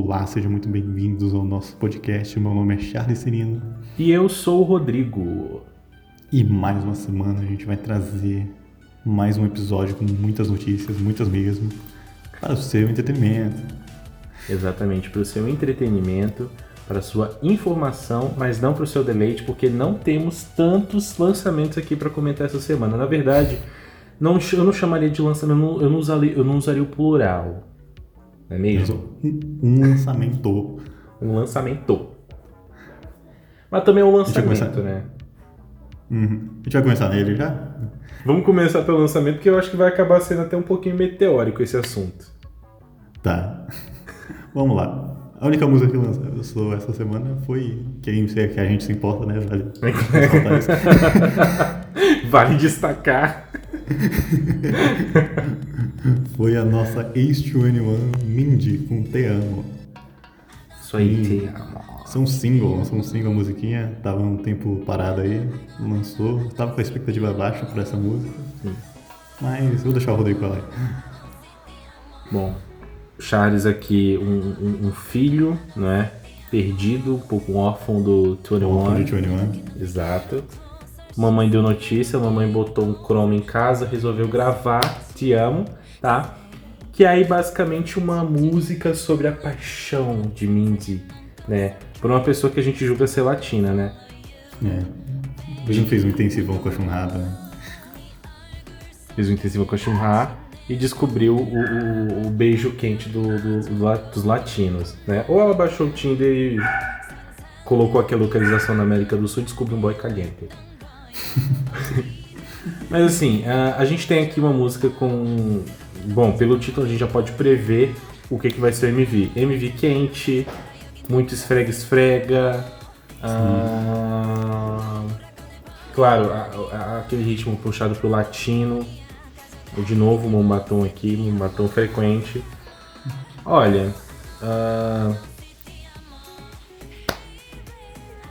Olá, sejam muito bem-vindos ao nosso podcast. Meu nome é Charles Cirino. E eu sou o Rodrigo. E mais uma semana a gente vai trazer mais um episódio com muitas notícias, muitas mesmo, para o seu entretenimento. Exatamente, para o seu entretenimento, para a sua informação, mas não para o seu deleite, porque não temos tantos lançamentos aqui para comentar essa semana. Na verdade, não, eu não chamaria de lançamento, eu não, eu não, usaria, eu não usaria o plural. Não é mesmo? Um lançamento. Um lançamento. Mas também é um lançamento, né? Uhum. A gente vai começar nele já? Vamos começar pelo lançamento, porque eu acho que vai acabar sendo até um pouquinho meteórico esse assunto. Tá. Vamos lá. A única música que lançou essa semana foi quem que a gente se importa, né? Vale, vale destacar. foi a nossa H21 Mindy com Te Amo. Isso aí, Te Amo. São single, são single musiquinha. Tava um tempo parado aí, lançou. Tava com a expectativa baixa por essa música. Sim. Mas vou deixar o Rodrigo falar. Bom, Charles aqui, um, um, um filho, né? Perdido, um pouco órfão do 21. Órfão de 21. Exato. Mamãe deu notícia, mamãe botou um Chrome em casa, resolveu gravar Te Amo, tá? Que aí basicamente uma música sobre a paixão de Mindy, né? Por uma pessoa que a gente julga ser latina, né? É. A gente fez um intensivão com a Chunrada, né? Fez um intensivão com a Chunrada e descobriu o, o, o beijo quente do, do, do, dos latinos, né? Ou ela baixou o Tinder e colocou aqui a localização na América do Sul e descobriu um boy caliente. Mas assim, a, a, gente tem aqui uma música com. Bom, pelo título a gente já pode prever o que, que vai ser o MV. MV quente, muito esfrega-esfrega. Ah, claro, a, a, aquele ritmo puxado pro latino. De novo, um batom aqui, um batom frequente. Olha. Uh...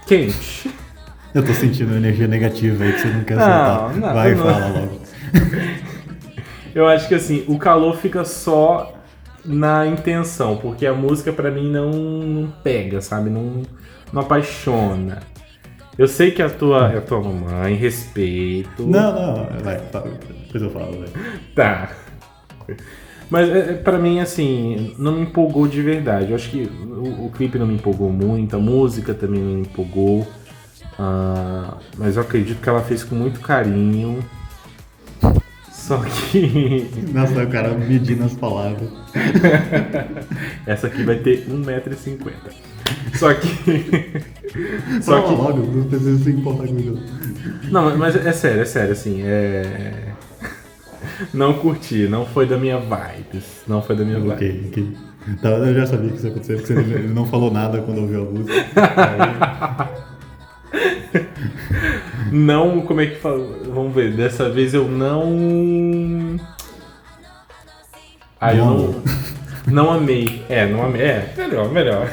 Quente. Eu tô sentindo energia negativa aí que você não quer soltar. Não, Vai, não. fala logo. Eu acho que assim, o calor fica só na intenção, porque a música para mim não, não, pega, sabe? Não, não apaixona. Eu sei que a tua, a tua mamãe, respeito. Não, não, vai, tá, depois eu falo, vai. Tá. Mas é, é para mim, assim, não me empolgou de verdade. Eu acho que o, o, clipe não me empolgou muito, a música também não me empolgou. Uh, mas eu acredito que ela fez com muito carinho. Só que. Nossa, o cara medindo as palavras. Essa aqui vai ter 1,50m. Só que. Só que. logo, não precisa se importar comigo. Não, mas é sério, é sério, assim. É. Não curti, não foi da minha vibes. Não foi da minha vibe. Ok, ok. Então, eu já sabia que isso ia acontecer, porque ele não falou nada quando ouviu a música. Aí... não, como é que fala? Vamos ver, dessa vez eu não. Ah, eu não. Não amei. É, não amei. É, melhor, melhor.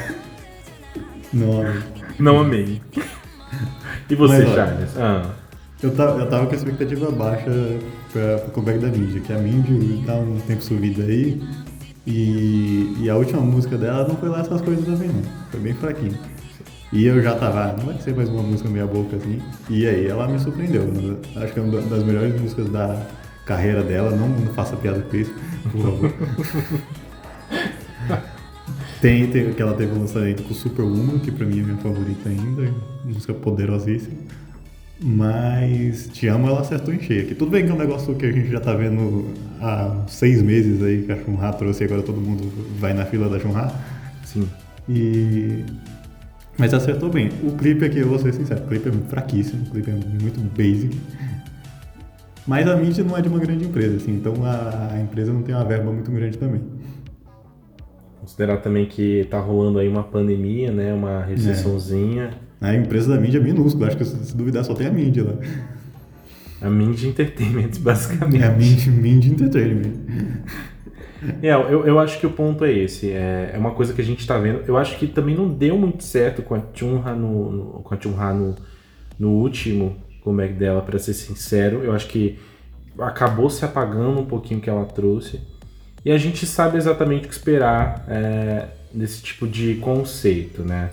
Não amei. Não amei. E você, Mas, Charles? Ah. Eu tava, eu tava com a expectativa baixa pra, pro comeback da Mindy, que a Mindy tá um tempo sumida aí. E, e a última música dela não foi lá essas coisas também, não. Foi bem fraquinho. E eu já tava, não vai ser mais uma música meia boca assim. E aí ela me surpreendeu. Acho que é uma das melhores músicas da carreira dela. Não, não faça piada com isso, por favor. tem, tem que ela teve um lançamento com Superwoman, que pra mim é minha favorita ainda. Música poderosíssima. Mas Te Amo ela acertou em cheio aqui. Tudo bem que é um negócio que a gente já tá vendo há seis meses aí que a Chunha trouxe e agora todo mundo vai na fila da Chunha. Sim. E mas acertou bem. O clipe aqui, eu vou ser sincero, o clipe é fraquíssimo, o clipe é muito basic. Mas a mídia não é de uma grande empresa, assim, então a, a empresa não tem uma verba muito grande também. Considerar também que tá rolando aí uma pandemia, né? Uma recessãozinha. É. A empresa da mídia é minúscula, acho que se duvidar só tem a mídia lá. A Mind Entertainment, basicamente. É a Mind, Mind Entertainment. É, eu, eu acho que o ponto é esse. É, é uma coisa que a gente está vendo. Eu acho que também não deu muito certo com a Chunha no, no, com a Chunha no, no último comeback dela, para ser sincero. Eu acho que acabou se apagando um pouquinho que ela trouxe. E a gente sabe exatamente o que esperar é, tipo de conceito, né?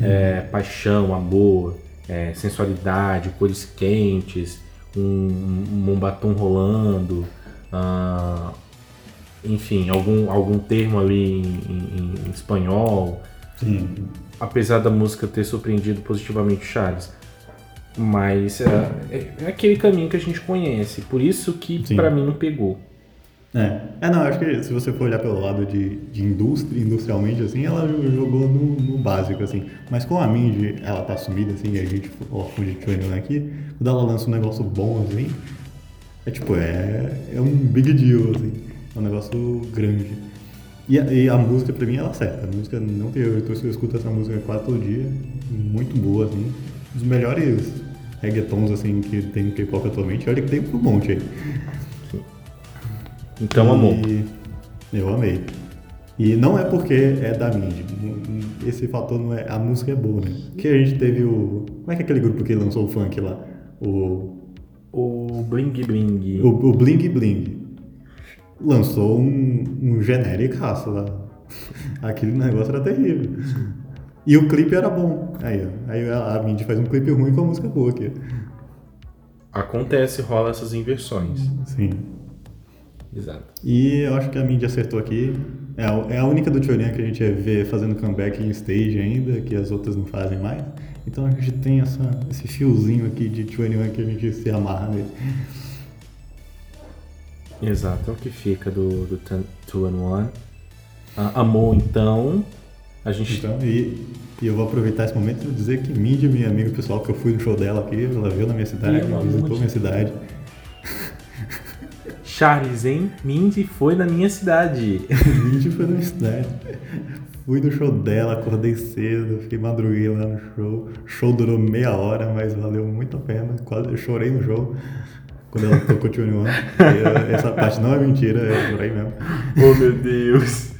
É, paixão, amor, é, sensualidade, cores quentes, um, um batom rolando, ah, enfim, algum, algum termo ali em, em- em espanhol, Sim. apesar da música ter surpreendido positivamente o Charles. Mas é, é- é aquele caminho que a gente conhece, por isso que pra mim não pegou. É. é, não, acho que se você for olhar pelo lado de, de indústria, industrialmente, assim, ela jo- jogou no, no básico, assim. Mas com a Mindy, ela tá sumida, assim, e a gente, de Chonion aqui, quando ela lança um negócio bom, assim, é tipo, é, é um big deal, assim. É um negócio grande. E a, e a música, pra mim, ela acerta. A música não tem erro. Então, eu escuto essa música quase todo dia. Muito boa, assim. Um dos melhores reggaetons, assim, que tem no K-pop atualmente. Olha que tem um monte aí. Então, E amor. Eu amei. E não é porque é da Mindy. Esse fator não é. A música é boa, né? Que a gente teve o. Como é que é aquele grupo que lançou o funk lá? O. O Bling Bling. O, o Bling Bling. Lançou um, um genéricaço lá. Aquele negócio era terrível. E o clipe era bom. Aí, ó. Aí a, a Mindy faz um clipe ruim com a música boa aqui. Acontece, rola essas inversões. Sim. Exato. E eu acho que a Mindy acertou aqui. É a, é a única do Tiorinha que a gente vê fazendo comeback em stage ainda, que as outras não fazem mais. Então a gente tem essa, esse fiozinho aqui de Tiorinha que a gente se amarra nele. Exato, é o que fica do, do Two and One. Ah, amor, então. A gente. Então, e, e eu vou aproveitar esse momento para dizer que Mindy, minha amiga pessoal, que eu fui no show dela aqui, ela veio na minha cidade, amor visitou minha cidade. Charles, hein? Mindy foi na minha cidade. Mindy foi na minha cidade. Fui no show dela, acordei cedo, fiquei madruguei lá no show. O show durou meia hora, mas valeu muito a pena. Quase eu chorei no show. Quando ela tocou Tune One. Eh, Essa parte não é mentira, eu chorei mesmo. oh meu Deus.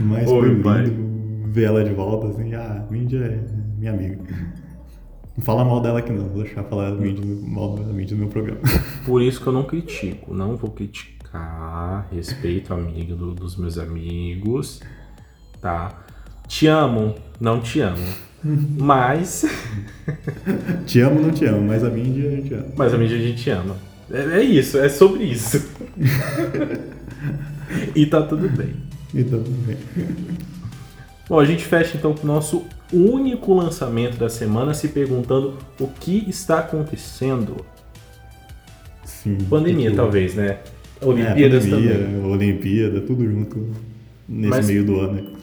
Mas Oi, foi lindo pai. ver ela de volta, assim. Ah, Mindy é minha amiga. Não fala mal dela aqui não, vou deixar falar Mindy, mal da Mindy no meu programa. Por isso que eu não critico. Não vou criticar. Respeito a amiga do- dos meus amigos. Tá? Te amo, não te amo. Mas. Te amo, não te amo, mas a Mindy a gente ama. Mas a mídia a gente ama. É, é isso, é sobre isso. e tá tudo bem. Então, tudo bem. Bom, a gente fecha então com o nosso único lançamento da semana, se perguntando o que está acontecendo. Sim. Pandemia, que- talvez, né? É, Olimpíadas pandemia, também. Olimpíada, tudo junto nesse Mas- meio do ano.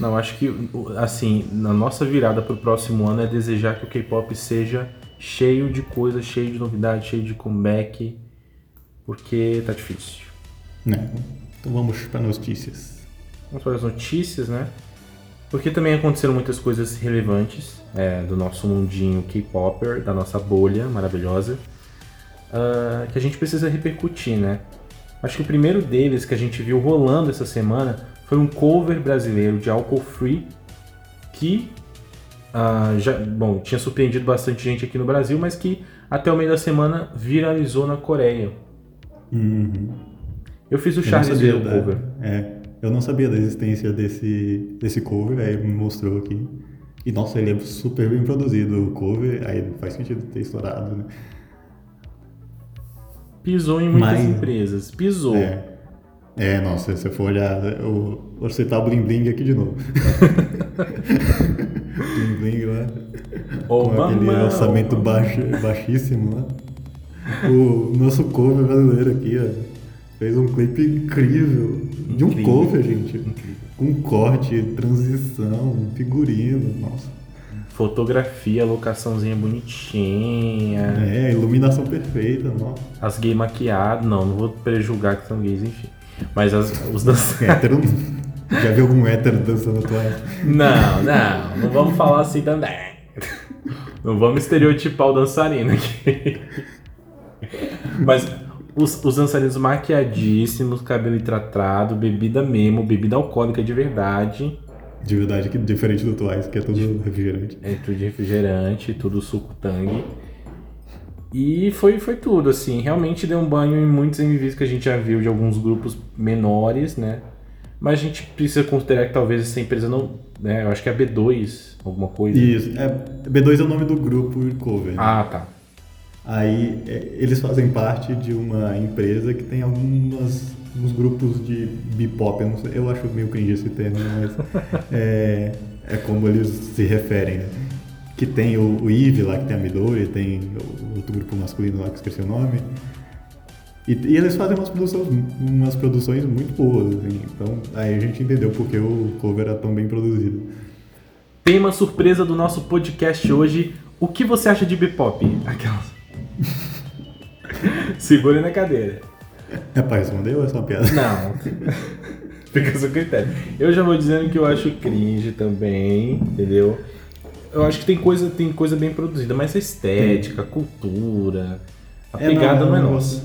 Não, acho que, assim, na nossa virada pro próximo ano é desejar que o K-pop seja cheio de coisas, cheio de novidades, cheio de comeback, porque tá difícil. Né? Então vamos para notícias. Vamos para as notícias, né? Porque também aconteceram muitas coisas relevantes é, do nosso mundinho K-Popper, da nossa bolha maravilhosa, ah, que a gente precisa repercutir, né? Acho que o primeiro deles que a gente viu rolando essa semana foi um cover brasileiro de Alcohol Free, que ah, já, bom, tinha surpreendido bastante gente aqui no Brasil, mas que até o meio da semana viralizou na Coreia. Uhum. Eu fiz o Charles sabia ver o da- cover. É, eu não sabia da existência desse, desse cover, aí me mostrou aqui. E nossa, ele é super bem produzido o cover, aí faz sentido ter estourado, né? Pisou em muitas Mas- empresas. Pisou. É. É, nossa, se você for olhar, eu vou citar o Bling Bling aqui de novo. Bling Bling lá. Ô, com aquele mamão. orçamento baixo, baixíssimo lá. O nosso cover brasileiro aqui, ó. Fez um clipe incrível. De um Incrível. cover, gente. Com corte, transição, figurino, nossa. Fotografia, locaçãozinha bonitinha. É, iluminação perfeita, nossa. As gays maquiadas. Não, não vou prejulgar que são gays, enfim. Mas as, os. Hétero. Já viu algum hétero dançando atual? Não, não, não vamos falar assim também. Não vamos estereotipar o dançarino aqui. Mas os, os dançarinos maquiadíssimos, cabelo tratado, bebida mesmo, bebida alcoólica de verdade. De verdade, que diferente do Twice, que é todo refrigerante. É tudo de refrigerante, tudo suco tangue. E foi, foi tudo, assim. Realmente deu um banho em muitos MVs que a gente já viu de alguns grupos menores, né? Mas a gente precisa considerar que talvez essa empresa não. Né, eu acho que é a B2, alguma coisa. Isso. É, B2 é o nome do grupo cover. né? Ah, tá. Aí é, eles fazem parte de uma empresa que tem algumas, alguns grupos de bebop. Eu, eu acho meio cringe esse termo, mas é, é como eles se referem. Né? Que tem o, o Eve lá, que tem a Midori, tem outro grupo masculino lá que esqueci o nome. E, e eles fazem umas produções, umas produções muito boas. Assim. Então aí a gente entendeu porque o cover era tão bem produzido. Tema surpresa do nosso podcast hoje. O que você acha de Bebop? Aquelas. Segure na cadeira. É pra responder ou é só uma piada? Não. Fica a seu critério. Eu já vou dizendo que eu acho cringe também, entendeu? Eu acho que tem coisa, tem coisa bem produzida, mas a estética, a cultura, a pegada não, é nossa.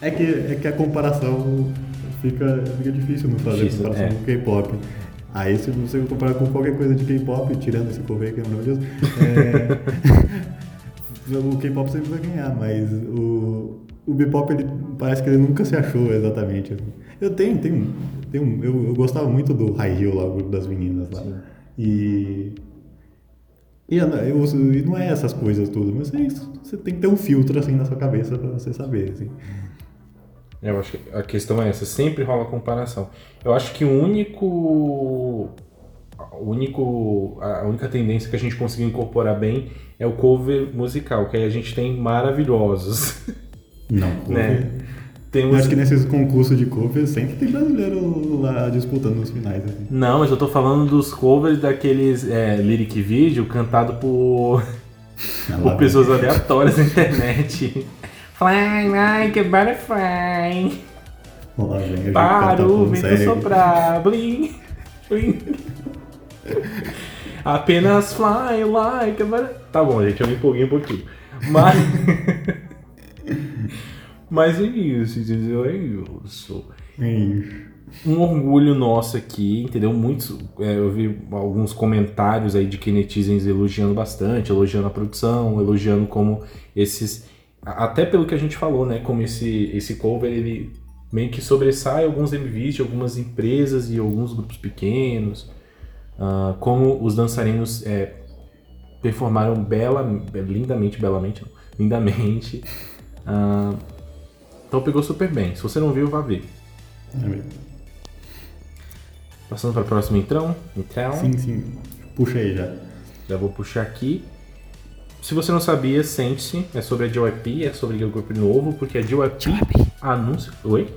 É que, é que a comparação fica, fica difícil não fazer Difícil, comparação é. com K-pop. Aí se você comparar com qualquer coisa de K-pop, tirando esse aí que é maravilhoso, é, o K-pop sempre vai ganhar, mas o, o B-pop ele parece que ele nunca se achou exatamente. assim. Eu tenho, tenho, tenho eu, eu gostava muito do High Heel lá, o grupo das meninas lá. Sim. E e eu, eu- não é essas coisas tudo, mas é isso. Você tem que ter um filtro assim na sua cabeça pra você saber. Assim. Eu acho que a questão é essa, sempre rola comparação. Eu acho que o único. O único a única tendência que a gente conseguiu incorporar bem é o cover musical, que aí a gente tem maravilhosos. Não, Né? cover. Eu Temos. acho que nesses concursos de cover sempre tem brasileiro lá disputando nos finais. Assim. Não, mas eu tô falando dos covers daqueles é, lyric video cantado por, Ah, por pessoas aleatórias na internet. Fly like a butterfly. Lá vem, Para o vento soprar, blim, blim. Apenas fly like a butterfly. Tá bom, gente, eu me empolguei um pouquinho. Mas. Mas é isso, entendeu? É isso. Ixi. um orgulho nosso aqui, entendeu? Muitos, é, eu vi alguns comentários aí de Kinetizens elogiando bastante, elogiando a produção, elogiando como esses, até pelo que a gente falou, né? Como esse esse cover ele meio que sobressai alguns MVs de algumas empresas e alguns grupos pequenos, ah, como os dançarinos é, performaram bela, lindamente, belamente, não, lindamente. Ah, então pegou super bem. Se você não viu, vá ver. É. Passando para o próximo então. Então, Sim, sim. Puxa aí já. já vou puxar aqui. Se você não sabia, sente-se. É sobre a JYP, é sobre o grupo novo, porque a JYP anuncia. Oi?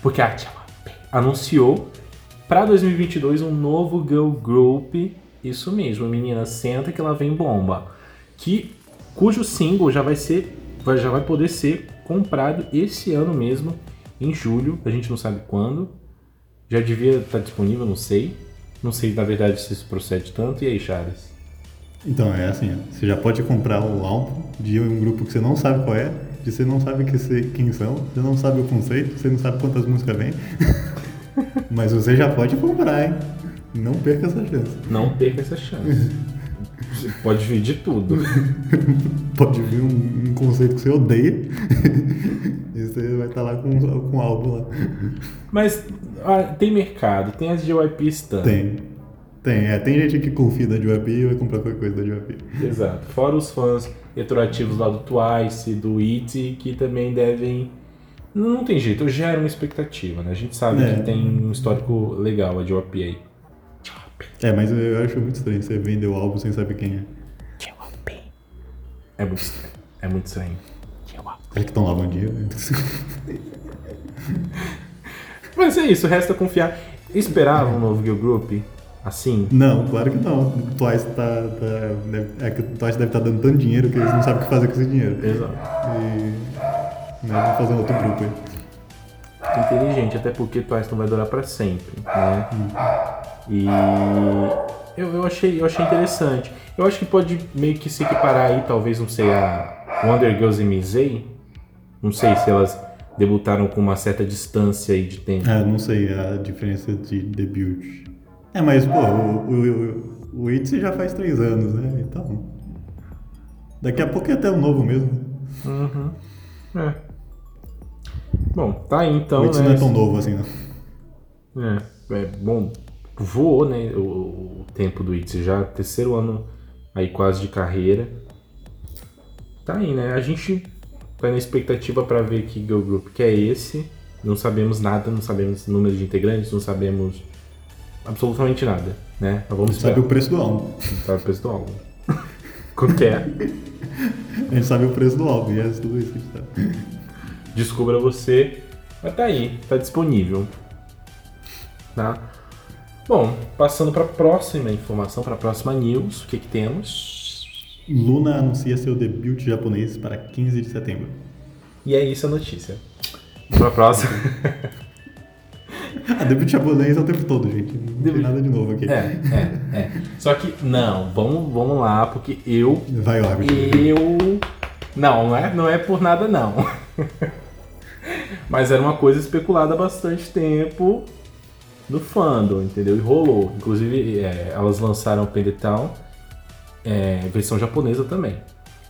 Porque a JYP anunciou para 2022 um novo girl group. Isso mesmo, menina, senta que ela vem bomba. Que cujo single já vai ser, já vai poder ser comprado esse ano mesmo, em julho. A gente não sabe quando. Já devia estar disponível, não sei. Não sei, na verdade, se isso procede tanto. E aí, Charles? Então, é assim, você já pode comprar o álbum de um grupo que você não sabe qual é, de você não sabe que você- quem são, você não sabe o conceito, você não sabe quantas músicas vem. Mas você já pode comprar, hein? Não perca essa chance. Não perca essa chance. Pode vir de tudo. Pode vir um, um conceito que você odeia e você vai estar lá com, com o álbum lá. Mas ah, tem mercado, tem as JYP Stan. Tem. Tem, é, tem gente que confia da JYP e vai comprar qualquer coisa da JYP. Exato. Fora os fãs retroativos lá do Twice, do IT, que também devem. Não tem jeito, gera uma expectativa, né? A gente sabe É. que tem um histórico legal a JYP aí. É, mas eu acho muito estranho você vender o álbum sem saber quem é. É muito estranho. É muito estranho. Será que estão lá bom dia? Mas é isso, resta confiar. Esperava um novo Girl Group assim? Não, claro que não. O Twice tá. tá deve- é que o Twice deve estar dando tanto dinheiro que eles não sabem o que fazer com esse dinheiro. Exato. E. Né, vou fazer um outro grupo aí. inteligente, até porque Twice não vai durar pra sempre, né? E eu, eu, achei, eu achei interessante. Eu acho que pode meio que se equiparar aí, talvez, não sei, a Wonder Girls e Mizei. Não sei se elas debutaram com uma certa distância aí de tempo. Ah, não sei a diferença de debut. É, mas, pô, o, o, o, o ITZY já faz três anos, né? Então. Daqui a pouco é até o novo mesmo. Uhum. É. Bom, tá aí então, o Itzy né? não é tão novo assim, não. É, é, bom, voou, né, o, o tempo do Itzy, já terceiro ano aí quase de carreira. Tá aí, né? A gente tá na expectativa para ver que girl group que é esse. Não sabemos nada, não sabemos número de integrantes, não sabemos absolutamente nada, né? Mas vamos sabe o preço do álbum. Sabe o preço do álbum. Quanto que é? A gente sabe o preço do álbum, e é tudo isso que a gente sabe. Descubra você. Mas tá aí, tá disponível. Tá? Bom, passando para a próxima informação, para a próxima news, o que, que temos? Luna anuncia seu debut japonês para 15 de setembro. E é isso a notícia. Para a próxima. Ah, debut japonês é o tempo todo, gente. Não tem Debut- nada de novo aqui. É, é, é. Só que, não, vamos, vamos lá, porque eu. Vai, órbita. Eu. Não, não é, não é por nada, não. Mas era uma coisa especulada há bastante tempo no fandom, entendeu? E rolou. Inclusive, é, elas lançaram o Pendetown, é, versão japonesa também.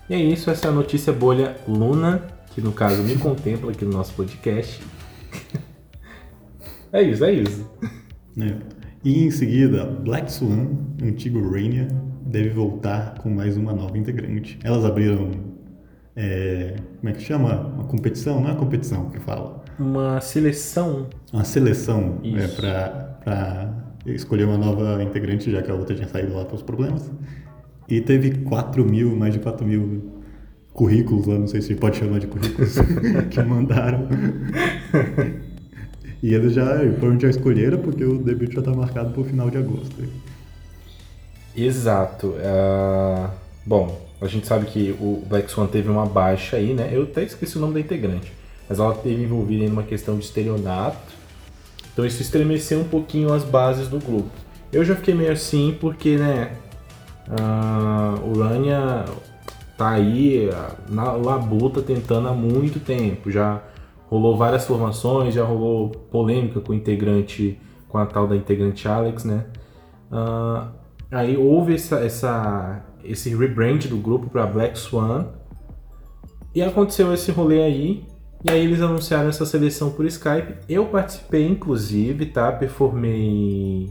E é isso, essa é a notícia bolha Luna, que no caso me contempla aqui no nosso podcast. é isso, é isso. É. E em seguida, Black Swan, antigo Rainier, deve voltar com mais uma nova integrante. Elas abriram. é, como é que chama? Uma competição? Não é competição que fala. Uma seleção. Uma seleção é, Isso. para escolher uma nova integrante, já que a outra tinha saído lá pelos problemas. E teve 4 mil, mais de 4 mil currículos lá, não sei se pode chamar de currículos, que mandaram. E eles já, provavelmente já escolheram, porque o debut já está marcado para o final de agosto. Exato. Ah, bom, a gente sabe que o Black Swan teve uma baixa aí, né? Eu até esqueci o nome da integrante. Mas ela teve envolvida em uma questão de estelionato. Então isso estremeceu um pouquinho as bases do grupo. Eu já fiquei meio assim porque, né? ah, o Rania tá aí na labuta tentando há muito tempo. Já rolou várias formações, já rolou polêmica com o integrante, com a tal da integrante Alex, né? Ah, aí houve essa, essa, esse rebrand do grupo para Black Swan. E aconteceu esse rolê aí. E aí eles anunciaram essa seleção por Skype. Eu participei, inclusive, tá? Performei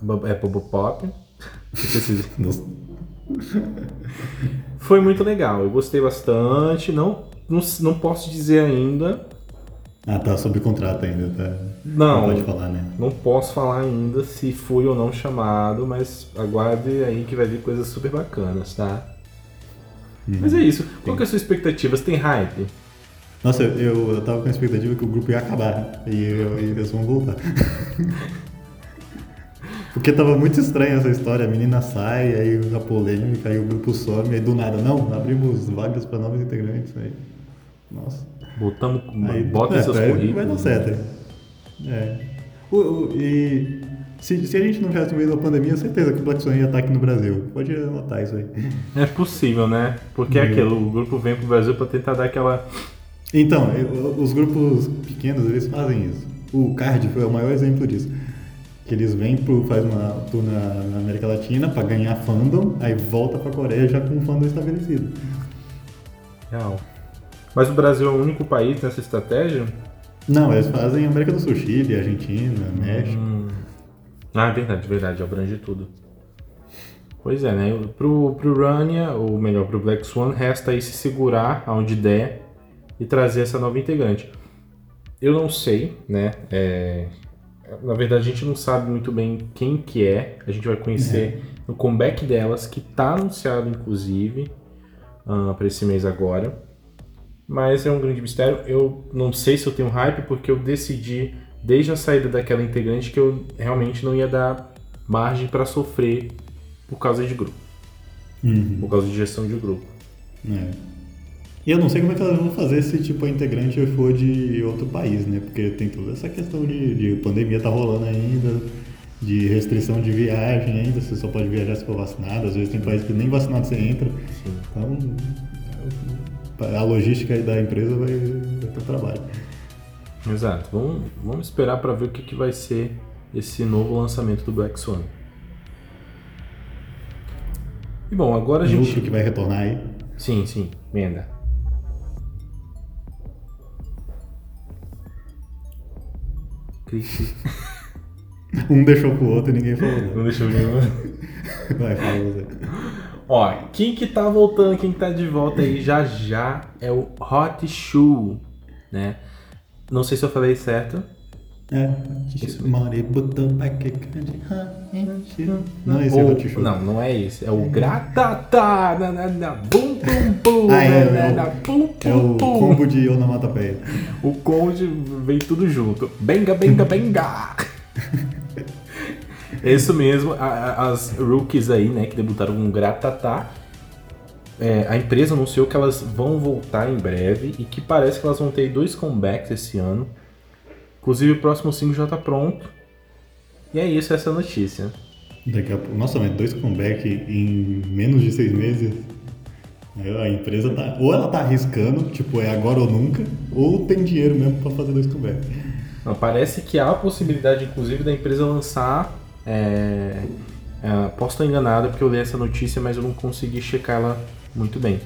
Bu- é Pop. Foi muito legal, eu gostei bastante. Não, não, não posso dizer ainda. Ah, tá sob contrato ainda, tá? Não. pode falar, né? Não posso falar ainda se fui ou não chamado, mas aguarde aí que vai vir coisas super bacanas, tá? Mas é isso. Qual que é a sua expectativa? Você tem hype? Nossa, eu, eu tava com a expectativa que o grupo ia acabar e, eu- e eles vão voltar. Porque tava muito estranha essa história, a menina sai, aí a polêmica, aí o grupo some, aí do nada, não, abrimos vagas para novos integrantes. Aí, nossa. Botamos, Aí, bota é, seus vai- currículos. Vai dar certo. É. O, o- e se, se a gente não tivesse no meio da pandemia, certeza que o Black Swan ia estar aqui no Brasil. Pode anotar isso aí. É possível, né? Porque é aquilo, o grupo vem pro Brasil pra tentar dar aquela. Então, eu- os grupos pequenos, eles fazem isso. O Card foi o maior exemplo disso. Que eles vêm pro, faz uma tour na, na América Latina para ganhar fandom, aí volta pra Coreia já com um fandom estabelecido. Real. Mas o Brasil é o único país nessa estratégia? Não, eles fazem América do Sul, Chile, Argentina, México. Hum. Ah, é verdade, verdade, abrange tudo. Pois é, né? Pro, pro Rania, ou melhor, pro Black Swan, resta aí se segurar aonde der e trazer essa nova integrante. Eu não sei, né? É, Na verdade, a gente não sabe muito bem quem que é. A gente vai conhecer no comeback delas, que tá anunciado, inclusive, para esse mês agora. Mas é um grande mistério. Eu não sei se eu tenho hype, porque eu decidi, desde a saída daquela integrante, que eu realmente não ia dar margem para sofrer por causa de grupo. Uhum. Por causa de gestão de grupo. É. E eu não sei como é que elas vão fazer se tipo, a integrante for de outro país, né? Porque tem toda essa questão de, de pandemia tá rolando ainda, de restrição de viagem ainda, você só pode viajar se for vacinado, às vezes tem países que nem vacinado você entra. Sim. Então a logística da empresa vai, vai ter trabalho. Exato. Vamos, vamos esperar para ver o que, que vai ser esse novo lançamento do Black Swan. E bom, agora a gente. Lucro que vai retornar aí. Sim, sim, Venda. um deixou pro outro e ninguém falou. Não deixou nenhum. vai, fala você. Ó, quem que tá voltando, quem que tá de volta aí já já é o Hot Shoe, né? Não sei se eu falei certo. É. Não, esse é o. Não, não é esse. É o Gratatá, bum, bum, bum, Ah, é, é o- bum, É o combo de onomatopeia. O conde vem tudo junto. Benga, benga, benga! É isso mesmo, as rookies aí, né, que debutaram com Gratatá. É, a empresa anunciou que elas vão voltar em breve e que parece que elas vão ter dois comebacks esse ano. Inclusive o próximo single já tá pronto. E é isso, essa é notícia. Daqui a pouco. Nossa, mas dois comeback em menos de seis meses. É, A empresa tá. Ou ela tá arriscando, tipo, é agora ou nunca, ou tem dinheiro mesmo pra fazer dois comeback. Não, parece que há a possibilidade, inclusive, da empresa lançar. É, é, posso estar enganado porque eu li essa notícia, mas eu não consegui checar ela muito bem.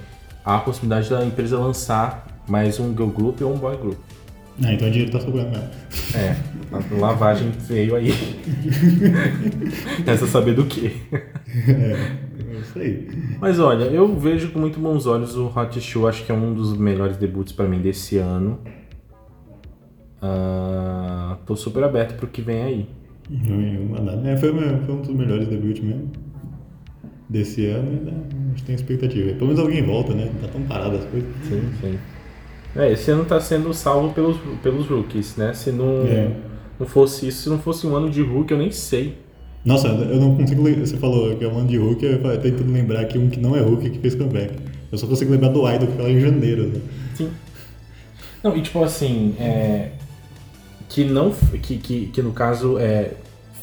Há a possibilidade da empresa lançar mais um girl group ou um boy group. Ah, então o dinheiro tá sobrando mesmo. É, a lavagem veio aí. Essa saber do que. É isso aí. Mas olha, eu vejo com muito bons olhos o Hot Shoe, acho que é um dos melhores debuts pra mim desse ano. Ah, tô super aberto pro que vem aí. Não mandar. É, foi, foi um dos melhores debuts mesmo. Desse ano e né, a gente tem expectativa. Pelo menos alguém volta, né? Tá tão parado as coisas. Sim, sim. É, esse ano tá sendo salvo pelos, pelos rookies, né? Se não, É. não fosse isso, se não fosse um ano de rookie, eu nem sei. Nossa, eu não consigo lembrar. Você falou que é um ano de Hulk, eu falei, tentando lembrar que um que não é Hulk que fez comeback. Eu só consigo lembrar do Idol que foi lá em janeiro. Né? Sim. Não, e tipo assim, é, que não. Que, que, que no caso é,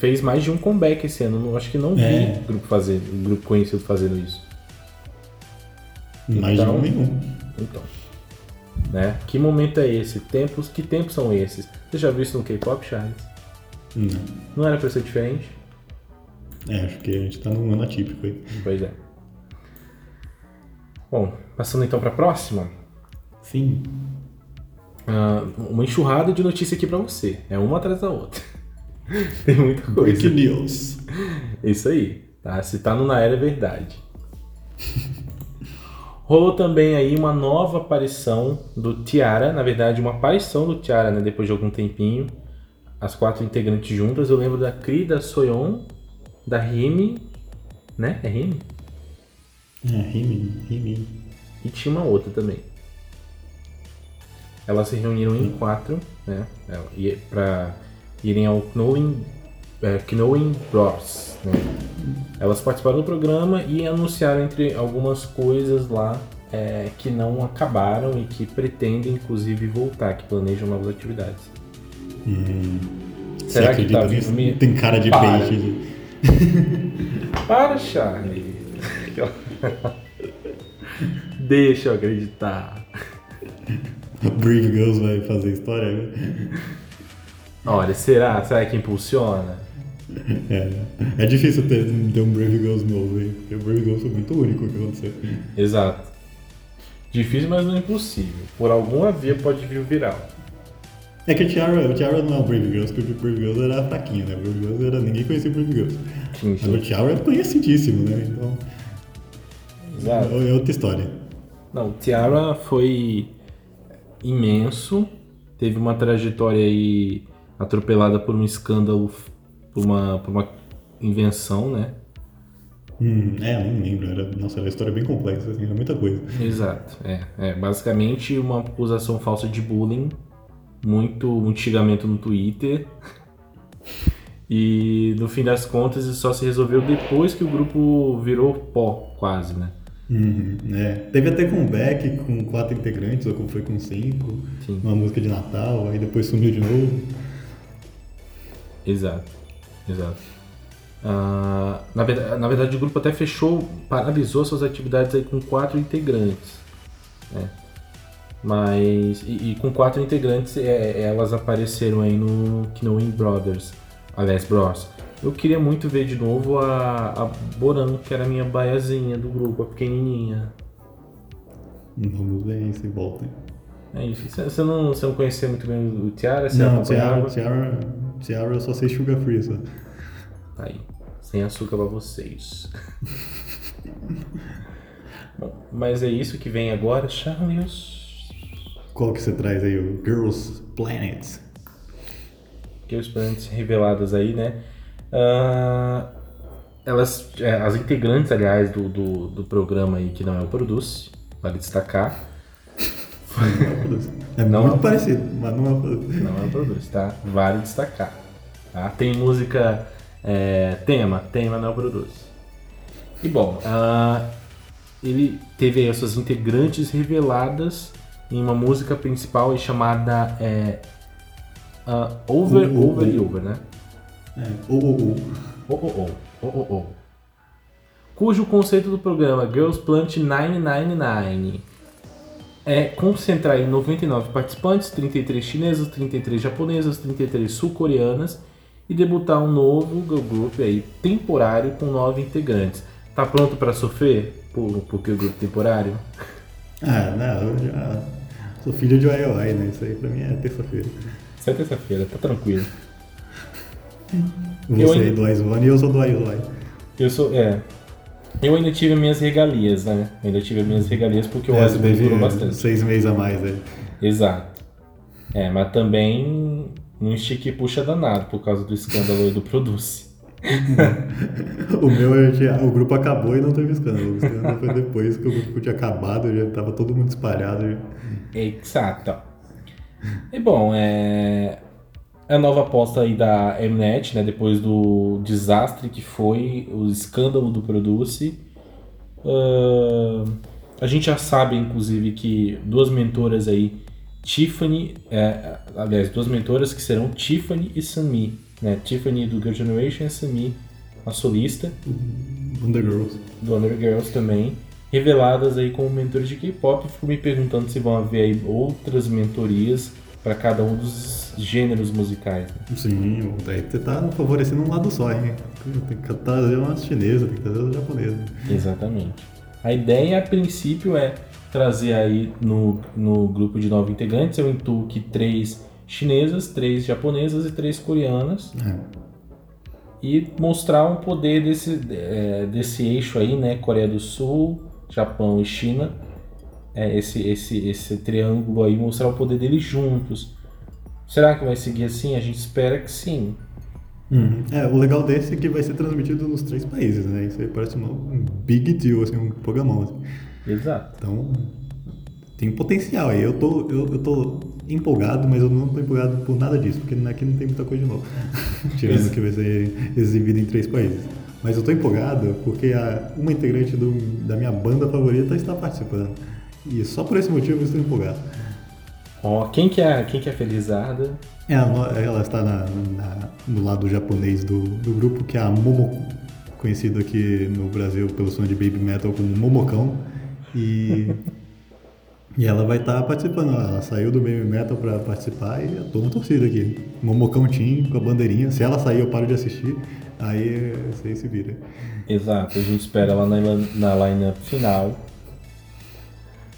fez mais de um comeback esse ano. Eu acho que não vi É. grupo fazer, grupo conhecido fazendo isso. Mais Então- de um nenhum. Então. Né? Que momento é esse? Tempos, que tempos são esses? Você já viu isso no K-pop, Charles? Não. Não era pra ser diferente? É, acho que a gente tá num ano atípico aí. Pois é. Bom, passando então pra próxima. Sim. Ah, uma enxurrada de notícia aqui pra você. É uma atrás da outra. Tem muita coisa. Breaking News. Isso aí. Tá? Se tá no Na Era é verdade. Rolou também aí uma nova aparição do Tiara. Na verdade, uma aparição do Tiara, né? Depois de algum tempinho. As quatro integrantes juntas. Eu lembro da Kri, da Soyeon, da Rimi. Né? É Rimi? É, Rimi, Rimi. E tinha uma outra também. Elas se reuniram em quatro, né? ela- e- Pra irem ao Knowing, é, Knowing Bros. Né? Elas participaram do programa e anunciaram entre algumas coisas lá é, que não acabaram e que pretendem, inclusive, voltar, que planejam novas atividades. Hum. Será Você que tá vivo? Me-? Tem cara de Para. de- Para, Charlie! Deixa eu acreditar. Brave Girls vai fazer história, né? Olha, será? Será que impulsiona? É, é difícil ter, ter um Brave Girls novo, hein? Porque o Brave Girls foi muito único que aconteceu. Exato. Difícil, mas não é impossível. Por alguma via pode vir o viral. É que o Tiara, o Tiara não é o Brave Girls, porque o Brave Girls era fraquinho, né? O Brave Girls era. Ninguém conhecia o Brave Girls. Sim, Mas o sim. Tiara é conhecidíssimo, né? Então. Exato. É outra história. Não, o Tiara foi imenso. Teve uma trajetória aí atropelada por um escândalo, por uma, por uma invenção, né? Hum, é, nem lembro. Era, nossa, era uma história bem complexa, assim, era muita coisa. Exato. É, é basicamente uma acusação falsa de bullying, muito, muito xingamento no Twitter. E no fim das contas isso só se resolveu depois que o grupo virou pó, quase, né? Uhum, é. Teve até comeback com quatro integrantes, ou como foi com cinco. Sim. Uma música de Natal, aí depois sumiu de novo. Exato, exato. Ah, na, verdade, na verdade, o grupo até fechou, paralisou suas atividades aí com quatro integrantes. Né? Mas, e, e com quatro integrantes, é, elas apareceram aí no Knowing Brothers, aliás, Bros. Eu queria muito ver de novo a, a Boran, que era a minha baiazinha do grupo, a pequenininha. Vamos ver se volta. É isso. Você- não, você não conhecia muito bem o Tiara? Você Não? Tiara, Tiara, Seattle eu só sei sugar free só. Aí. Sem açúcar pra vocês. Bom, mas é isso que vem agora, Charles. Qual que você traz aí? O Girls Planet. Girls Planet reveladas aí, né? Ah, elas, é, as integrantes, aliás, do, do, do programa aí, que não é o Produce, vale destacar. É Não muito é parecido, mas não é o Produce. Não é o Produce, tá? Vale destacar. Tá? Tem música é, tema, tema não é o Produce. E bom, ah, ele teve aí as suas integrantes reveladas em uma música principal chamada é, ah, Over, Uh, uh, Over e uh. Over, né? É, o, o, o. Oh, oh, oh, oh, oh, oh. Cujo conceito do programa Girls Planet 999 é concentrar em 99 participantes, 33 chinesas, 33 japonesas, 33 sul-coreanas e debutar um novo girl group aí temporário com nove integrantes. Tá pronto pra sofrer por, por girl group temporário? Ah, não, eu já sou filho de IOI, né? Isso aí pra mim é terça-feira. Isso é terça-feira, tá tranquilo. Você ainda- é do Aizone e eu sou do IOI. Eu sou, é. Eu ainda tive minhas regalias, né? Eu ainda tive minhas regalias porque o É, durou bastante. seis meses a mais aí. Exato. É, mas também não estica e puxa danado por causa do escândalo do Produce. O meu, eu tinha- o grupo acabou e não teve escândalo. O escândalo foi depois que o grupo tinha acabado, já tava todo mundo espalhado. já. Exato. E bom, é a nova aposta aí da Mnet, né, depois do desastre que foi o escândalo do Produce. Ahn, a gente já sabe, inclusive, que duas mentoras aí, Tiffany, é, aliás, duas mentoras que serão Tiffany e Sunmi, né? Tiffany do Girl Generation e Sunmi, a solista. Wonder Girls. do Under Girls também, reveladas aí como mentores de K-pop. Fico me perguntando se vão haver aí outras mentorias para cada um dos gêneros musicais. né? Sim, daí você tá favorecendo um lado só, hein? Tem que trazer umas chinesas, tem que trazer umas japonesas. Exatamente. A ideia, a princípio, é trazer aí no, no grupo de nove integrantes, eu intuo que três chinesas, três japonesas e três coreanas, É. e mostrar um poder desse, é, desse eixo aí, né? Coreia do Sul, Japão e China. É, esse, esse, esse triângulo aí, mostrar o poder deles juntos. Será que vai seguir assim? A gente espera que sim. Uhum. É, o legal desse é que vai ser transmitido nos três países, né? Isso aí parece uma- um big deal, assim, um programão. Assim. Exato. Então, tem potencial aí. Eu tô, eu, eu tô empolgado, mas eu não tô empolgado por nada disso, porque aqui não tem muita coisa de novo. Tirando que vai ser exibido em três países. Mas eu tô empolgado porque a, uma integrante do, da minha banda favorita está participando. E só por esse motivo eu estou empolgado. Ó, quem que é, quem que é Felizarda? É, a no- ela está na, na- no lado japonês do, do grupo, que é a Momoko, conhecido aqui no Brasil pelo som de baby metal como Momocão. E, e ela vai estar participando. Ela saiu do baby metal para participar e eu tô na torcida aqui. Momocão Team com a bandeirinha. Se ela sair, eu paro de assistir. Aí você se vira. Exato, a gente espera ela na, na line-up final.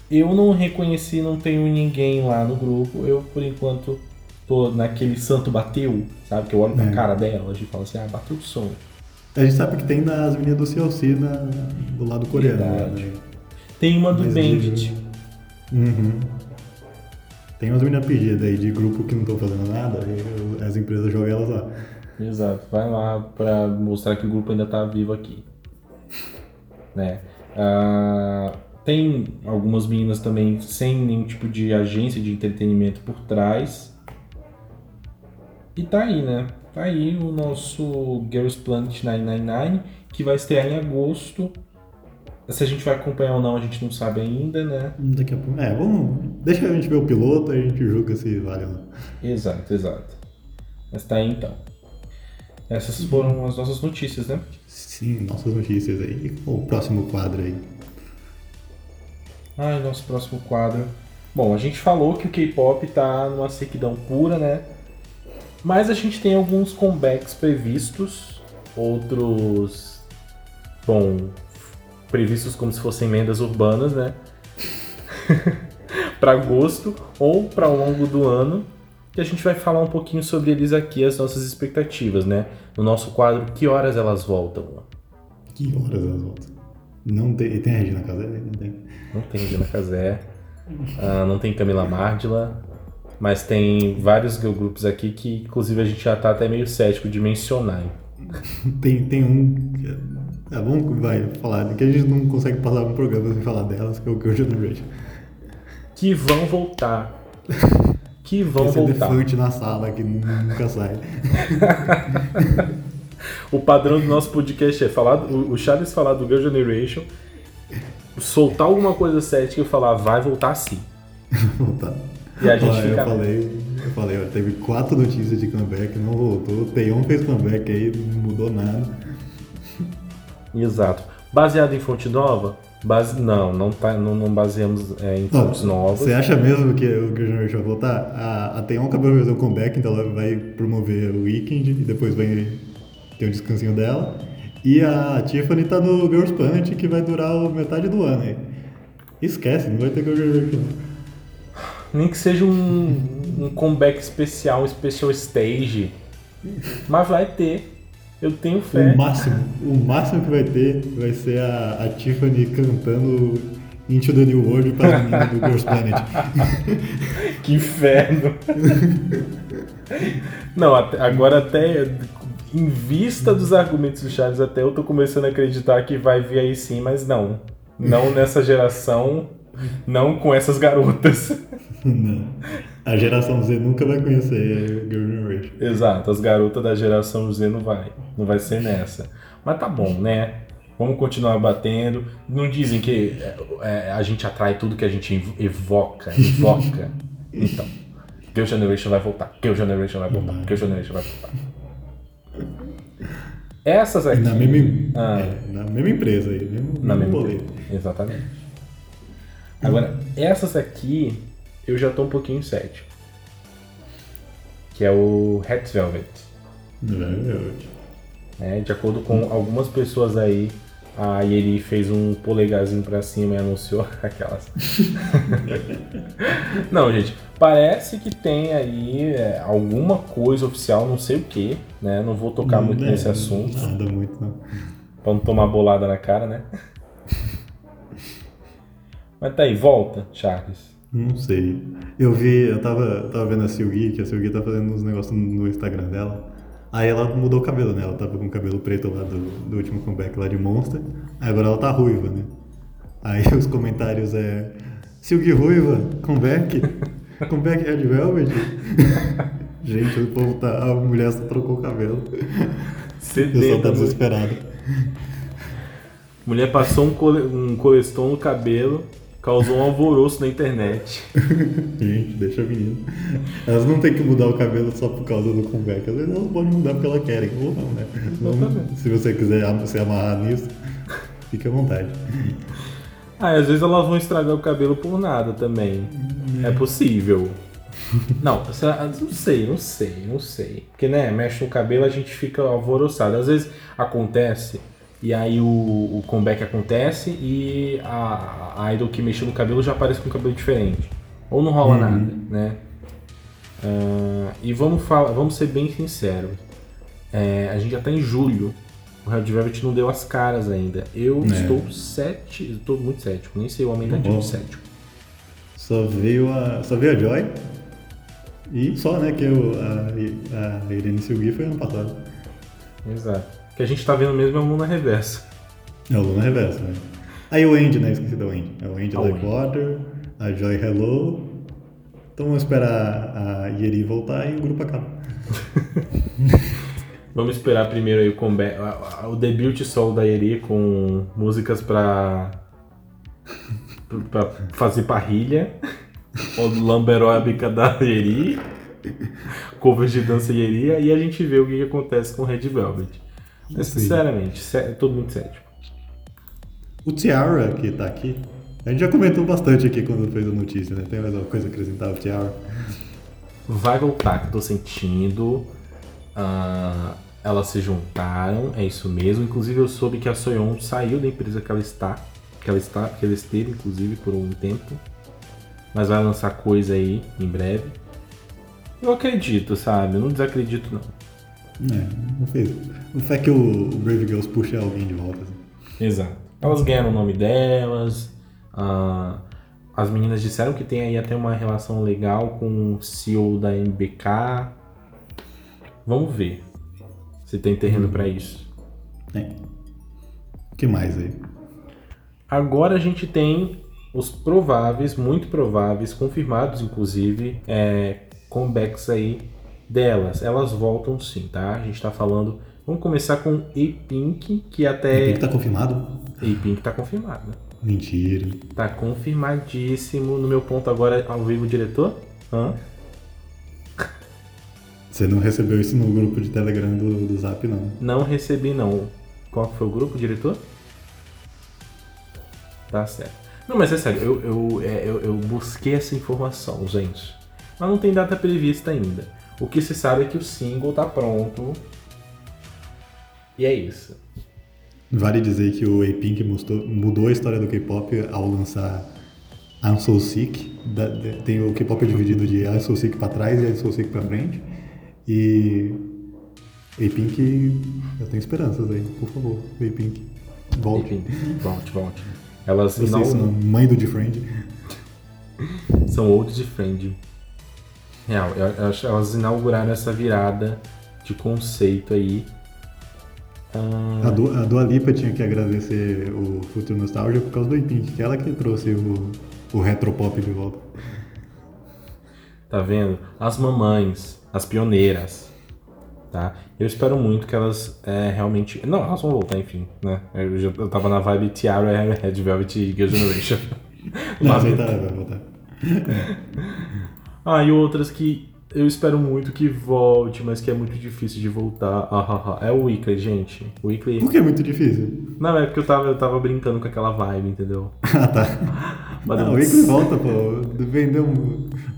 Eu não reconheci, não tenho ninguém lá no grupo. Eu, por enquanto, tô naquele santo bateu, sabe? Que eu olho pra É. cara dela e falo assim, ah, bateu o som. A gente sabe que tem nas meninas do CLC na, do lado coreano. Né? Tem uma do Mas Bandit. Uhum. Tem umas meninas pedidas aí de grupo que não estão fazendo nada, as empresas jogam elas lá. Exato, vai lá pra mostrar que o grupo ainda tá vivo aqui. Né? Ah, tem algumas meninas também sem nenhum tipo de agência de entretenimento por trás. E tá aí, né? Tá aí o nosso Girls Planet 999, que vai estrear em agosto. Se a gente vai acompanhar ou não, a gente não sabe ainda, né? Daqui a pouco. É, vamos. Deixa a gente ver o piloto e a gente julga se vale ou não. Exato, exato. Mas tá aí então. Essas foram as nossas notícias, né? Sim, nossas notícias aí. O próximo quadro aí. Ai, nosso próximo quadro. Bom, a gente falou que o K-pop tá numa sequidão pura, né? Mas a gente tem alguns comebacks previstos, outros, bom, previstos como se fossem emendas urbanas, né? para agosto ou para ao longo do ano. que a gente vai falar um pouquinho sobre eles aqui, as nossas expectativas, né? No nosso quadro, que horas elas voltam? Que horas elas voltam? Não tem. Tem a Regina Casé? Não tem. Não tem Regina Casé, uh, não tem Camila Mardila, mas tem vários girl groups aqui que, inclusive, a gente já tá até meio cético de mencionar. tem, tem um. É bom que vai falar, que a gente não consegue passar um programa sem falar delas, que é o Girl Generation. Que vão voltar. Que vão Esse voltar. elefante na sala que nunca sai. o padrão do nosso podcast é falar, o Charles falar do Girl Generation, soltar alguma coisa cética e falar, vai voltar sim. voltar. E a gente Olha, fica. Eu falei, eu falei, ó, teve quatro notícias de comeback, não voltou. O Teion fez comeback aí, não mudou nada. Exato. Baseado em fonte nova? Base... Não, não, tá, não, não baseamos é, em fontes novas. Você acha mesmo que o Girl Generation vai voltar? A, a Teion acabou de fazer um comeback, então ela vai promover o Weekend e depois vai ter o descansinho dela. E a Tiffany tá no Girls Punch, que vai durar metade do ano aí. Esquece, não vai ter Girl Generation. Nem que seja um, um comeback especial, um special stage. Mas vai ter. Eu tenho fé. O máximo, o máximo que vai ter vai ser a, a Tiffany cantando Into the New World para meninas do Girls Planet. que inferno! Não, agora até em vista dos argumentos do Charles, até eu tô começando a acreditar que vai vir aí sim, mas não. Não nessa geração, não com essas garotas. Não. A geração Z nunca vai conhecer Girl Generation. Exato, as garotas da geração Z não vai. Não vai ser nessa. Mas tá bom, né? Vamos continuar batendo. Não dizem que é, é, a gente atrai tudo que a gente evoca, evoca. Então, Girl Generation vai voltar. Girl Generation vai voltar. Girl Generation vai voltar. Essas aqui. Na mesma, ah, é, na mesma empresa aí, mesmo, na mesmo mesma empresa. Exatamente. Agora, essas aqui eu já tô um pouquinho cético. Que é o Hat Velvet. Velvet. É, de acordo com algumas pessoas aí, a Yeri fez um polegarzinho pra cima e anunciou aquelas. não, gente, parece que tem aí é, alguma coisa oficial, não sei o que, né? Não vou tocar muito é, nesse assunto. Nada muito, não. Pra não tomar bolada na cara, né? Mas tá aí, volta, Charles. Não sei. Eu vi, eu tava, tava vendo a Silgui, que a Silgui tá fazendo uns negócios no Instagram dela. Aí ela mudou o cabelo, né? Ela tava com o cabelo preto lá do, do último comeback lá de Monster. Aí agora ela tá ruiva, né? Aí os comentários é. Silgui ruiva, comeback? comeback Red Velvet? Gente, o povo tá. A mulher só trocou o cabelo. Sedenta, o pessoal tá desesperado. Mulher passou um, cole, um coleston no cabelo, causou um alvoroço na internet. Gente, deixa a menina. Elas não têm que mudar o cabelo só por causa do comeback. Às vezes elas podem mudar porque elas querem, ou não, né? Então, se você quiser se amarrar nisso, fique à vontade. Ah, às vezes elas vão estragar o cabelo por nada também. É possível. Não, não sei, não sei, não sei. Porque, né, mexe no cabelo a gente fica alvoroçado. Às vezes acontece e aí o, o comeback acontece e a, a idol que mexeu no cabelo já aparece com um cabelo diferente. Ou não rola uhum. nada, né? Uh, e vamos, falar, vamos ser bem sinceros. É, a gente já tá em julho. O Red Velvet não deu as caras ainda. Eu é. estou sete, estou muito cético. Nem sei o aumentativo de cético. Só veio a, só veio a Joy. E só, né, que eu, a, a Irene Silgui foi ano passado. Exato que a gente tá vendo mesmo é o Luna Reversa. É o Luna Reversa, né? Aí o Andy, né? Esqueci do Andy. É o Andy Like Water, a Joy Hello. Então vamos esperar a Yeri voltar e o grupo acaba. vamos esperar primeiro aí o comeback, o debut solo da Yeri com músicas pra, pra fazer parrilha. O lamberóbica da Yeri. Covers de dança Yeri. E a gente vê o que, que acontece com Red Velvet. Mas, sinceramente, todo muito cético. O Tiara, que tá aqui, a gente já comentou bastante aqui quando fez a notícia, né? Tem mais alguma coisa a acrescentar o Tiara? Vai voltar, que eu tô sentindo. Uh, elas se juntaram, é isso mesmo. Inclusive eu soube que a Soyeon saiu da empresa que ela está, que ela está, que ela esteve, inclusive, por um tempo. Mas vai lançar coisa aí em breve. Eu acredito, sabe? Eu não desacredito, não. É, não fez. O fato é que o, Brave Girls puxa alguém de volta. Assim. Exato. Elas ganharam o nome delas. ah, as meninas disseram que tem aí até uma relação legal com o CEO da MBK. Vamos ver se tem terreno pra isso. É. O que mais aí? Agora a gente tem os prováveis, muito prováveis, confirmados inclusive, é, comebacks aí delas. Elas voltam sim, tá? A gente tá falando. Vamos começar com A-Pink, que até. Que tá confirmado? A-Pink tá confirmado? Mentira. Tá confirmadíssimo. No meu ponto agora, ao vivo, diretor? Hã? Você não recebeu isso no grupo de Telegram do, do Zap, não. Não recebi, não. Qual foi o grupo, diretor? Tá certo. Não, mas é sério, eu, eu, é, eu, eu busquei essa informação, gente. Mas não tem data prevista ainda. O que se sabe é que o single tá pronto. E é isso. Vale dizer que o A-Pink mudou, a história do K-pop ao lançar I'm So Sick. Da- de- tem o K-pop dividido de I'm So Sick pra trás e I'm So Sick pra frente. E A-Pink, eu tenho esperanças aí, por favor, A-Pink. Volte. Enfim, volte, volte. Elas Vocês não são mãe do Defriend. são old de friend. Real, eu- acho- elas inauguraram essa virada de conceito aí. Ah, A, Du, a Dua Lipa tinha que agradecer o Future Nostalgia por causa do A-Pink, que é ela que trouxe o, o retropop de volta. Tá vendo? As mamães, as pioneiras, tá? Eu espero muito que elas é, realmente... Não, elas vão voltar, enfim, né? Eu, já, eu tava na vibe Tiara, Red Velvet e Girl Generation. Não, Mas- aceitar, vai voltar. Ah, e outras que eu espero muito que volte, mas que é muito difícil de voltar. Ah, ah, ah. É o Weekly, gente. O Weekly... Por que é muito difícil? Não, é porque eu tava, eu tava brincando com aquela vibe, entendeu? Ah, tá. Mas Não, o Weekly volta, pô. Vendeu,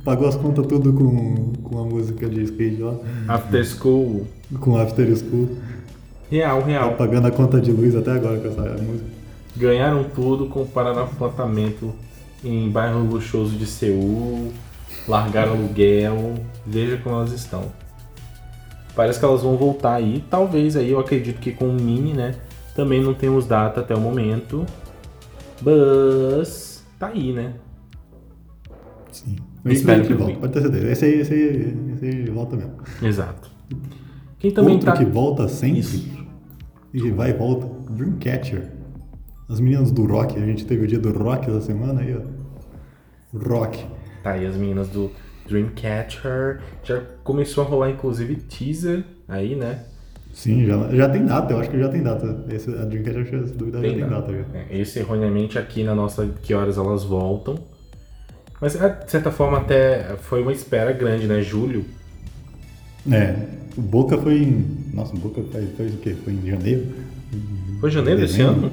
pagou as contas tudo com, com a música de skate lá, After School... com After School. Real, Tá real. pagando a conta de luz até agora com essa música. Ganharam tudo com apartamento em bairro luxuoso de Seul, largaram aluguel, veja como elas estão. Parece que elas vão voltar aí, talvez aí, eu acredito que com o Mini, né? Também não temos data até o momento. Mas tá aí, né? Sim. Eu espero que volta, o pode ter certeza. Esse aí, esse aí, esse aí volta mesmo. Exato. Quem também Outro tá. que volta sempre Isso. e vai e volta, Dreamcatcher. As meninas do rock, a gente teve o dia do rock essa semana aí, ó. Rock. Tá aí as meninas do Dreamcatcher. Já começou a rolar inclusive teaser aí, né? Sim, já, já tem data, eu acho que já tem data. Esse, a Dreamcatcher, se duvidar, já tem data. já. É, esse erroneamente aqui na nossa que horas elas voltam. Mas é, de certa forma até foi uma espera grande, né? Julho. É, o Boca foi em. Nossa, o Boca faz, faz o quê? Foi em janeiro? Foi janeiro desse ano?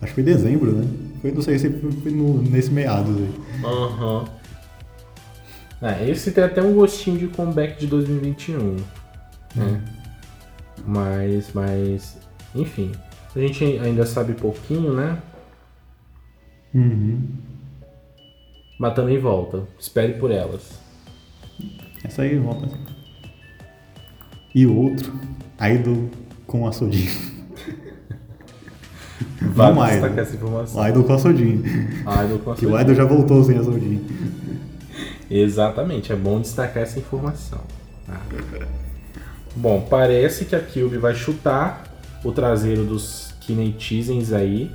Acho que foi dezembro, né? Foi, não sei se foi, foi no- nesse meados aí. Aham. É, esse tem até um gostinho de comeback de 2021. Né? Mas, mas, enfim. A gente ainda sabe pouquinho, né? Uhum. Mas também volta. Espere por elas. Essa aí volta. E o outro, Idol com a. Vale Não destacar Idol. essa informação. O Idol com a Sodin. Idol com Que o Idol já voltou sem a Sodin. Exatamente, é bom destacar essa informação. tá? Bom, parece que a Cube vai chutar o traseiro dos Kinetizens aí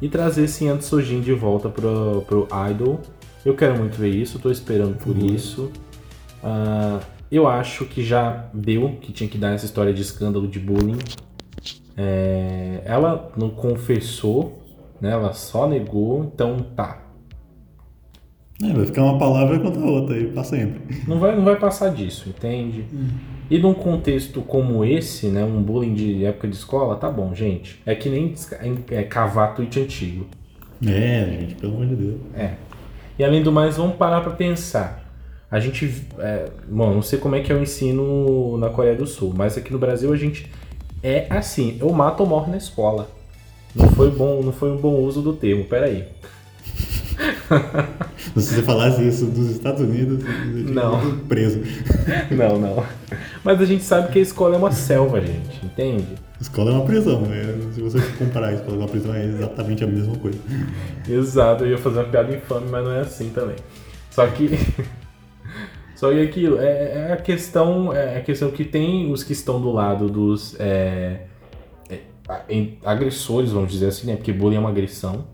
e trazer esse Ant Sojin de volta pro, pro Idol. Eu quero muito ver isso, tô esperando por Uhum. isso. Ah, eu acho que já deu, que tinha que dar essa história de escândalo de bullying. É, ela não confessou, né? Ela só negou, então tá. É, vai ficar uma palavra contra a outra aí pra sempre. Não vai, não vai passar disso, entende? E num contexto como esse, né, um bullying de época de escola, tá bom, gente. É que nem desca- é, cavar tweet antigo. É, gente, pelo amor de Deus. É. E além do mais, vamos parar pra pensar. A gente, é, bom, não sei como é que é o ensino na Coreia do Sul, mas aqui no Brasil a gente é assim, eu mato ou morro na escola. Não foi bom, não foi um bom uso do termo, peraí. Se você falasse isso dos Estados Unidos, você Não. preso. Não, não. Mas a gente sabe que a escola é uma selva, gente, entende? Escola é uma prisão, né? Se você comparar a escola com uma prisão, é exatamente a mesma coisa. Exato, eu ia fazer uma piada infame, mas não é assim também. Só que. Só que aquilo, é, é a questão. É a questão que tem os que estão do lado dos é, é, a- agressores, vamos dizer assim, né? Porque bullying é uma agressão.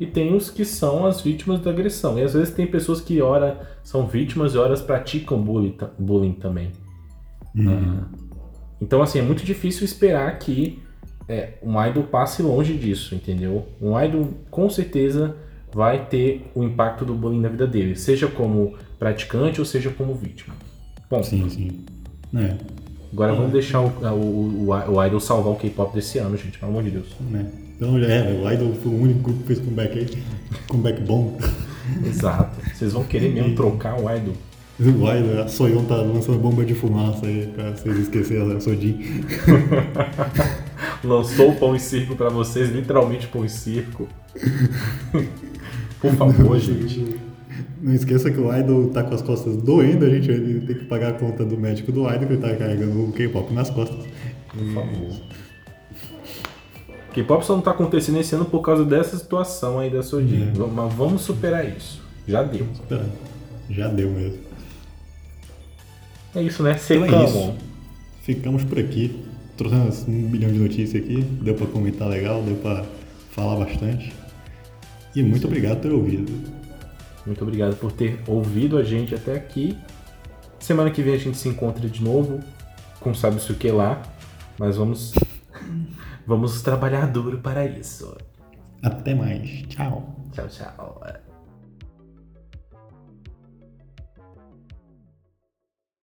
E tem os que são as vítimas da agressão. E às vezes tem pessoas que ora são vítimas e horas praticam bullying, bullying também. Então, assim, é muito difícil esperar que é, um idol passe longe disso, entendeu? Um idol, com certeza, vai ter o impacto do bullying na vida dele, seja como praticante ou seja como vítima. Bom, Sim, sim. É, agora vamos deixar o, o, o, o idol salvar o K-pop desse ano, gente, pelo amor de Deus. né? Então já é, o Idol foi o único grupo que fez comeback aí. Comeback bom. Exato. Vocês vão querer mesmo trocar o idol? O Idol, a Soyeon tá lançando bomba de fumaça aí pra vocês esquecerem a Sojin. Lançou o pão e circo pra vocês, literalmente pão e circo. Por favor, gente. Não esqueça que o Idol tá com as costas doendo, a gente vai ter que pagar a conta do médico do Idol que ele tá carregando o K-pop nas costas. Por favor. K-pop só não tá acontecendo esse ano por causa dessa situação aí da Sojin. É. Mas vamos superar isso. Já deu. Tá, Já deu mesmo. É isso, né? Então é Secamos. isso. Ficamos por aqui. Trouxemos um bilhão de notícias aqui. Deu pra comentar legal, deu pra falar bastante. E muito obrigado por ter ouvido. Muito obrigado por ter ouvido a gente até aqui. Semana que vem a gente se encontra de novo com sabe-se o que lá. Mas vamos. Vamos trabalhar duro para isso. Até mais. Tchau. Tchau, tchau.